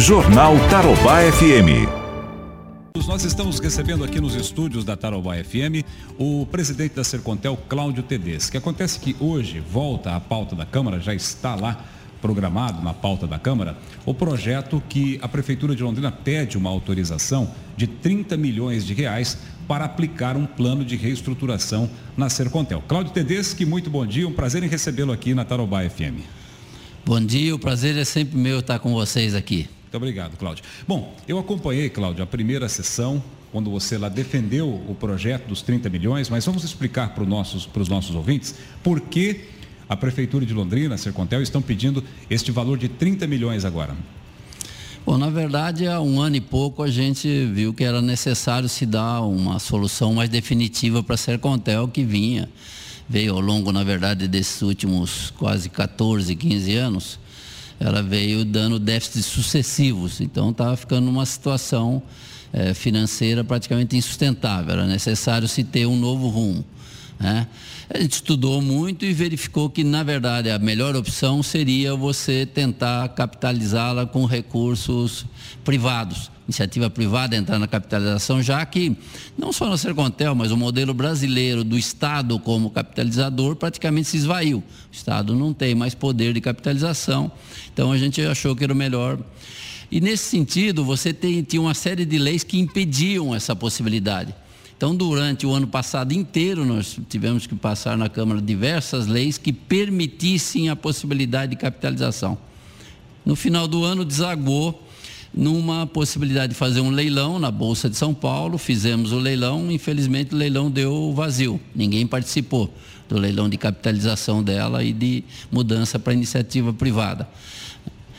Jornal Tarobá FM. Nós estamos recebendo aqui nos estúdios da Tarobá FM o presidente da Sercontel, Cláudio Tedes. Que acontece que hoje volta à pauta da Câmara, já está lá programado na pauta da Câmara, o projeto que a Prefeitura de Londrina pede uma autorização de 30 milhões de reais para aplicar um plano de reestruturação na Sercontel. Cláudio Tedeschi, muito bom dia, um prazer em recebê-lo aqui na Tarobá FM. Bom dia, o prazer é sempre meu estar com vocês aqui. Muito obrigado, Cláudio. Bom, eu acompanhei, Cláudio, a primeira sessão, quando você lá defendeu o projeto dos 30 milhões, mas vamos explicar para os nossos, para os nossos ouvintes por que a Prefeitura de Londrina, a Sercontel, estão pedindo este valor de 30 milhões agora. Bom, na verdade, há um ano e pouco a gente viu que era necessário se dar uma solução mais definitiva para a Sercontel que vinha, veio ao longo, na verdade, desses últimos quase 14, 15 anos, ela veio dando déficits sucessivos. Então estava ficando numa situação é, financeira praticamente insustentável. Era necessário se ter um novo rumo. Né? A gente estudou muito e verificou que, na verdade, a melhor opção seria você tentar capitalizá-la com recursos privados, iniciativa privada entrar na capitalização, já que não só na Sercontel, mas o modelo brasileiro do Estado como capitalizador praticamente se esvaiu. O Estado não tem mais poder de capitalização, então a gente achou que era o melhor. E nesse sentido, você tem, tinha uma série de leis que impediam essa possibilidade. Então, durante o ano passado inteiro, nós tivemos que passar na Câmara diversas leis que permitissem a possibilidade de capitalização. No final do ano, desagou numa possibilidade de fazer um leilão na Bolsa de São Paulo. Fizemos o leilão, infelizmente o leilão deu vazio, ninguém participou do leilão de capitalização dela e de mudança para iniciativa privada.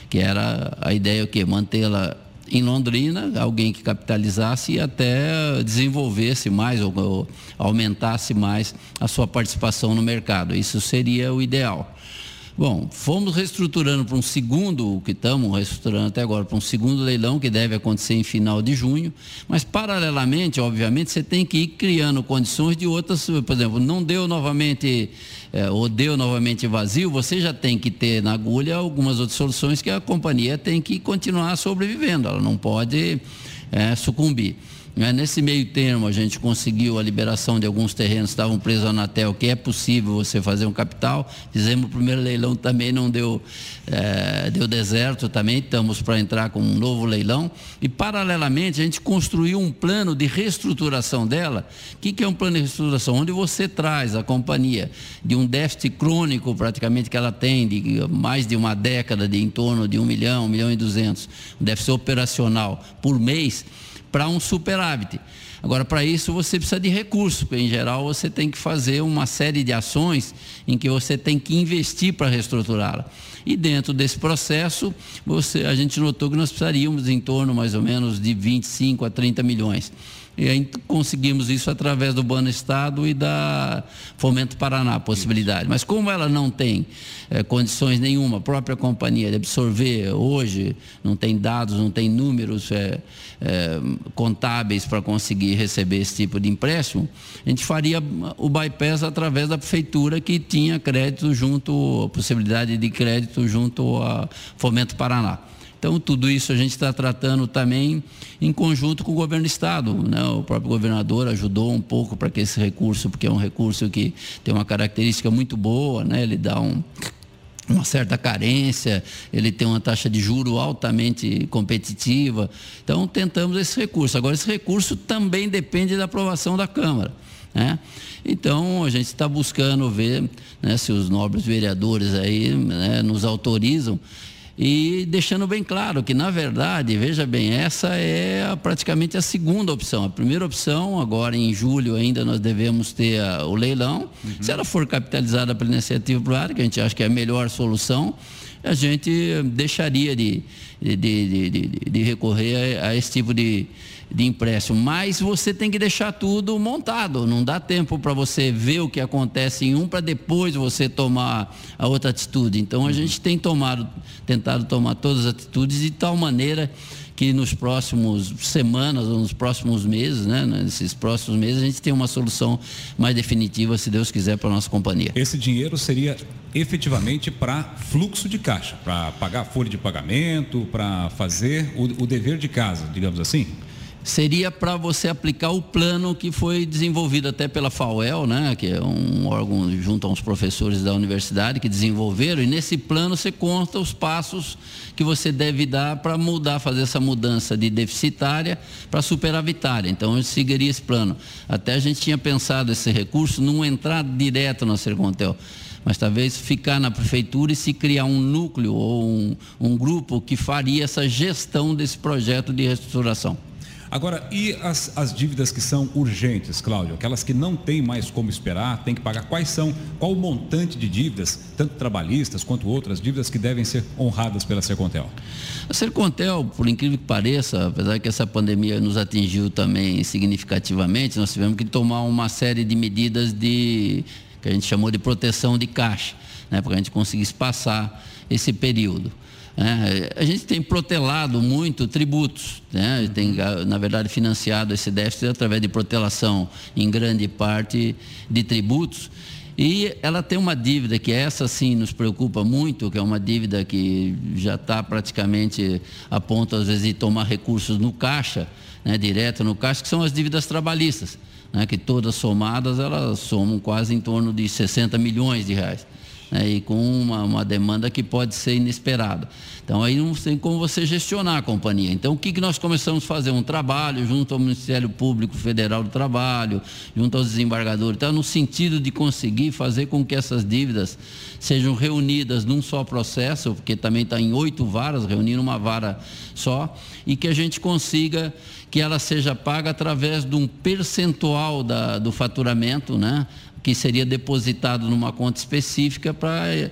Que era a ideia o quê? Mantê-la em Londrina, alguém que capitalizasse e até desenvolvesse mais ou, ou aumentasse mais a sua participação no mercado. Isso seria o ideal. Bom, fomos reestruturando para um segundo, o que estamos reestruturando até agora, para um segundo leilão que deve acontecer em final de junho, mas paralelamente, obviamente, você tem que ir criando condições de outras, por exemplo, não deu novamente, é, ou deu novamente vazio, você já tem que ter na agulha algumas outras soluções que a companhia tem que continuar sobrevivendo, ela não pode é, sucumbir. Né? Nesse meio termo, a gente conseguiu a liberação de alguns terrenos que estavam presos à Anatel, que é possível você fazer um capital. Fizemos o primeiro leilão também, não deu, é, deu deserto também, estamos para entrar com um novo leilão. E, paralelamente, a gente construiu um plano de reestruturação dela. O que, que é um plano de reestruturação? Onde você traz a companhia de um déficit crônico, praticamente, que ela tem, de mais de uma década, de em torno de um milhão, um milhão e duzentos, um déficit operacional por mês para um superávit. Agora, para isso você precisa de recursos, porque em geral você tem que fazer uma série de ações em que você tem que investir para reestruturá-la. E dentro desse processo, você, a gente notou que nós precisaríamos em torno mais ou menos de 25 a 30 milhões. E aí conseguimos isso através do Bano Estado e da Fomento Paraná, possibilidade. Mas como ela não tem é, condições nenhuma, a própria companhia de absorver hoje, não tem dados, não tem números é, é, contábeis para conseguir receber esse tipo de empréstimo, a gente faria o bypass através da prefeitura que tinha crédito junto, possibilidade de crédito junto a Fomento Paraná. Então, tudo isso a gente está tratando também em conjunto com o governo do Estado. Né? O próprio governador ajudou um pouco para que esse recurso, porque é um recurso que tem uma característica muito boa, né? ele dá um, uma certa carência, ele tem uma taxa de juro altamente competitiva. Então, tentamos esse recurso. Agora, esse recurso também depende da aprovação da Câmara. Né? Então, a gente está buscando ver né, se os nobres vereadores aí né, nos autorizam e deixando bem claro que, na verdade, veja bem, essa é praticamente a segunda opção. A primeira opção, agora em julho ainda nós devemos ter a, o leilão. Uhum. Se ela for capitalizada pela iniciativa privada, que a gente acha que é a melhor solução, a gente deixaria de, de, de, de, de recorrer a, a esse tipo de, de empréstimo, mas você tem que deixar tudo montado. Não dá tempo para você ver o que acontece em um para depois você tomar a outra atitude. Então a uhum. gente tem tomado, tentado tomar todas as atitudes de tal maneira que nos próximos semanas ou nos próximos meses, né, nesses próximos meses, a gente tem uma solução mais definitiva, se Deus quiser, para a nossa companhia. Esse dinheiro seria efetivamente para fluxo de caixa, para pagar folha de pagamento, para fazer o, o dever de casa, digamos assim? Seria para você aplicar o plano que foi desenvolvido até pela FAUEL, né, que é um órgão junto aos professores da universidade que desenvolveram, e nesse plano você conta os passos que você deve dar para mudar, fazer essa mudança de deficitária para superavitária. Então eu seguiria esse plano. Até a gente tinha pensado esse recurso não entrar direto na Sercontel mas talvez ficar na prefeitura e se criar um núcleo ou um, um grupo que faria essa gestão desse projeto de reestruturação. Agora, e as, as dívidas que são urgentes, Cláudio? Aquelas que não tem mais como esperar, tem que pagar. Quais são, qual o montante de dívidas, tanto trabalhistas quanto outras dívidas que devem ser honradas pela Sercontel? A Sercontel, por incrível que pareça, apesar que essa pandemia nos atingiu também significativamente, nós tivemos que tomar uma série de medidas de que a gente chamou de proteção de caixa, né, para a gente conseguisse passar esse período. É, a gente tem protelado muito tributos, né? tem, na verdade, financiado esse déficit através de protelação, em grande parte, de tributos. E ela tem uma dívida que essa sim nos preocupa muito, que é uma dívida que já está praticamente a ponto, às vezes, de tomar recursos no caixa, né, direto no caixa, que são as dívidas trabalhistas, né, que todas somadas elas somam quase em torno de 60 milhões de reais né, e com uma, uma, demanda que pode ser inesperada. Então aí não tem como você gestionar a companhia. Então o que, que nós começamos a fazer? Um trabalho junto ao Ministério Público Federal do Trabalho, junto aos desembargadores, então, no sentido de conseguir fazer com que essas dívidas sejam reunidas num só processo, porque também está em oito varas, reunir uma vara só, e que a gente consiga que ela seja paga através de um percentual da, do faturamento, né? Que seria depositado numa conta específica para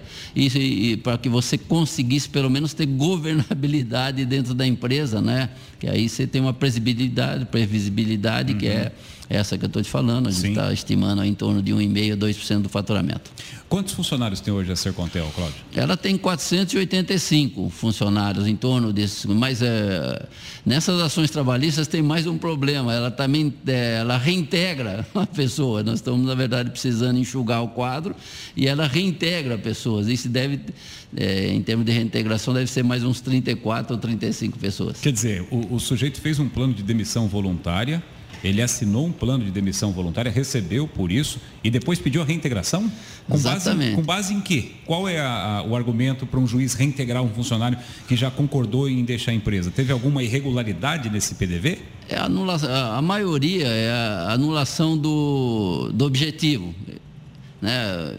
que você conseguisse pelo menos ter governabilidade dentro da empresa, né? Que aí você tem uma previsibilidade, previsibilidade uhum. que é essa que eu estou te falando, a gente está estimando em torno de 1,5% a 2% do faturamento. Quantos funcionários tem hoje a Sercontel, Cláudio? Ela tem 485 funcionários em torno desses, mas é, nessas ações trabalhistas tem mais um problema, ela também é, ela reintegra a pessoa, nós estamos na verdade precisando enxugar o quadro e ela reintegra pessoas, isso deve, é, em termos de reintegração, deve ser mais uns 34 ou 35 pessoas. Quer dizer, o, o sujeito fez um plano de demissão voluntária, ele assinou um plano de demissão voluntária, recebeu por isso e depois pediu a reintegração? Com Exatamente. Base, com base em quê? Qual é a, a, o argumento para um juiz reintegrar um funcionário que já concordou em deixar a empresa? Teve alguma irregularidade nesse PDV? É a, a maioria é a anulação do, do objetivo. Né?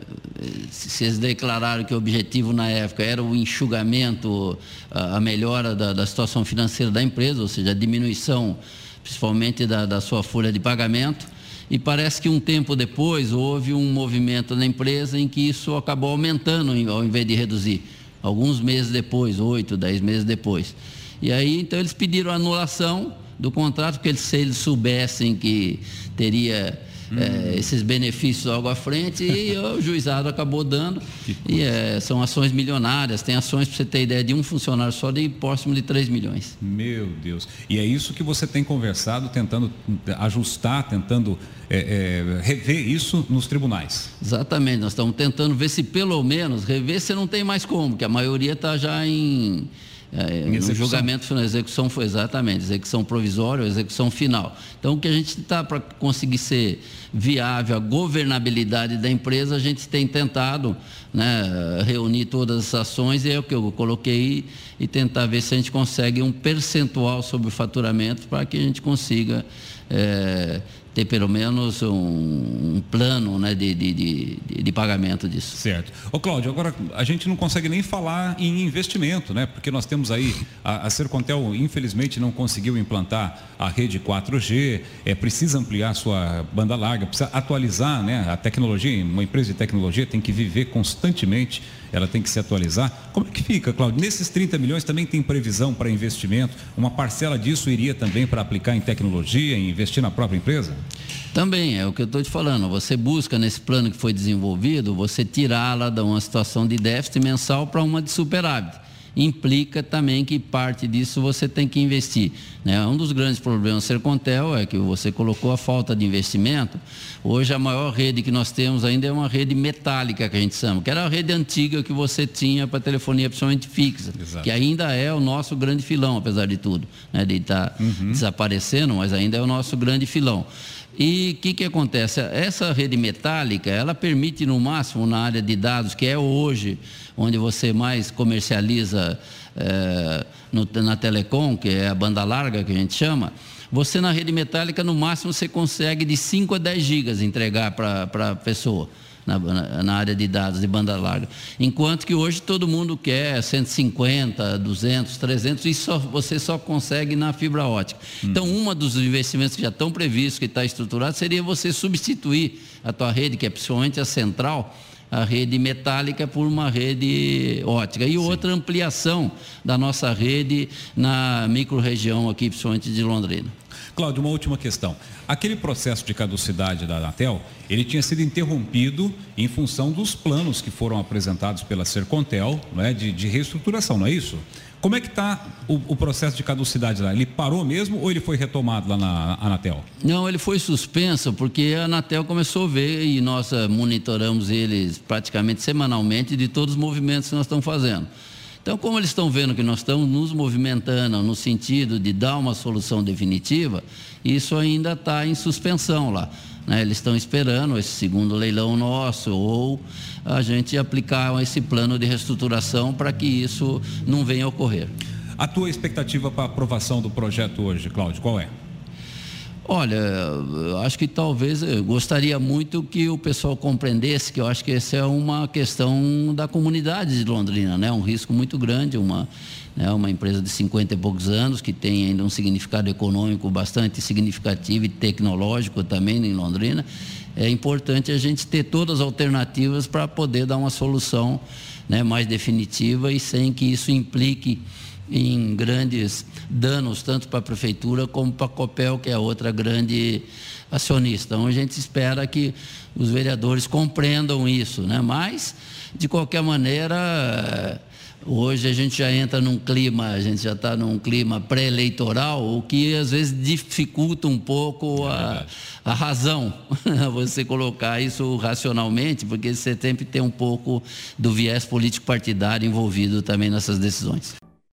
Eles declararam que o objetivo na época era o enxugamento, a melhora da, da situação financeira da empresa, ou seja, a diminuição principalmente da, da sua folha de pagamento. E parece que um tempo depois houve um movimento na empresa em que isso acabou aumentando ao invés de reduzir. Alguns meses depois, oito, dez meses depois. E aí, então, eles pediram anulação do contrato, porque eles, se eles soubessem que teria é, esses benefícios logo à frente e o juizado acabou dando. E é, são ações milionárias, tem ações, para você ter ideia, de um funcionário só de próximo de 3 milhões. Meu Deus. E é isso que você tem conversado, tentando ajustar, tentando é, rever isso nos tribunais. Exatamente, nós estamos tentando ver se pelo menos rever se não tem mais como, que a maioria está já em é, no julgamento na execução foi exatamente, execução provisória ou execução final. Então, o que a gente está para conseguir ser viável, a governabilidade da empresa, a gente tem tentado né, reunir todas as ações, e é o que eu coloquei, e tentar ver se a gente consegue um percentual sobre o faturamento para que a gente consiga é, ter pelo menos um, um plano né, de, de, de, de, pagamento disso. Certo. Ô Cláudio, agora a gente não consegue nem falar em investimento, né? Porque nós temos aí, a, a Sercontel infelizmente não conseguiu implantar a rede 4G, é, precisa ampliar sua banda larga, precisa atualizar né, a tecnologia, uma empresa de tecnologia tem que viver constantemente ela tem que se atualizar. Como é que fica, Cláudio? Nesses 30 milhões também tem previsão para investimento? Uma parcela disso iria também para aplicar em tecnologia, em investir na própria empresa? Também, é o que eu estou te falando. Você busca nesse plano que foi desenvolvido, você tirá-la de uma situação de déficit mensal para uma de superávit. Implica também que parte disso você tem que investir. Né? Um dos grandes problemas do Sercontel é que você colocou a falta de investimento. Hoje a maior rede que nós temos ainda é uma rede metálica que a gente chama, que era a rede antiga que você tinha para telefonia principalmente fixa, Exato. que ainda é o nosso grande filão, apesar de tudo, né? de estar tá uhum. desaparecendo, mas ainda é o nosso grande filão. E o que, que acontece? Essa rede metálica, ela permite no máximo na área de dados, que é hoje onde você mais comercializa é, no, na telecom, que é a banda larga que a gente chama, você na rede metálica no máximo você consegue de 5 a 10 gigas entregar para a pessoa na, na, área de dados de banda larga. Enquanto que hoje todo mundo quer 150, 200, 300 e só, você só consegue na fibra ótica. Hum. Então, um dos investimentos que já estão previstos, que está estruturado, seria você substituir a tua rede, que é principalmente a central, a rede metálica por uma rede ótica. E Sim. outra ampliação da nossa rede na microrregião aqui, principalmente de Londrina. Cláudio, uma última questão. Aquele processo de caducidade da Anatel, ele tinha sido interrompido em função dos planos que foram apresentados pela Sercontel, né, de, de reestruturação, não é isso? Como é que está o, o, processo de caducidade lá? Ele parou mesmo ou ele foi retomado lá na Anatel? Não, ele foi suspenso porque a Anatel começou a ver e nós eh, monitoramos eles praticamente semanalmente de todos os movimentos que nós estamos fazendo. Então, como eles estão vendo que nós estamos nos movimentando no sentido de dar uma solução definitiva, isso ainda está em suspensão lá. Né? Eles estão esperando esse segundo leilão nosso ou a gente aplicar esse plano de reestruturação para que isso não venha a ocorrer. A tua expectativa para a aprovação do projeto hoje, Cláudio, qual é? Olha, acho que talvez eu gostaria muito que o pessoal compreendesse que eu acho que essa é uma questão da comunidade de Londrina, né? Um risco muito grande, uma né, uma empresa de 50 e poucos anos que tem ainda um significado econômico bastante significativo e tecnológico também em Londrina. É importante a gente ter todas as alternativas para poder dar uma solução né, mais definitiva e sem que isso implique em grandes danos, tanto para a prefeitura como para a Copel, que é outra grande acionista. Então a gente espera que os vereadores compreendam isso, né? Mas, de qualquer maneira, hoje a gente já entra num clima, a gente já está num clima pré-eleitoral, o que às vezes dificulta um pouco é a, a razão, você colocar isso racionalmente, porque você sempre tem um pouco do viés político partidário envolvido também nessas decisões.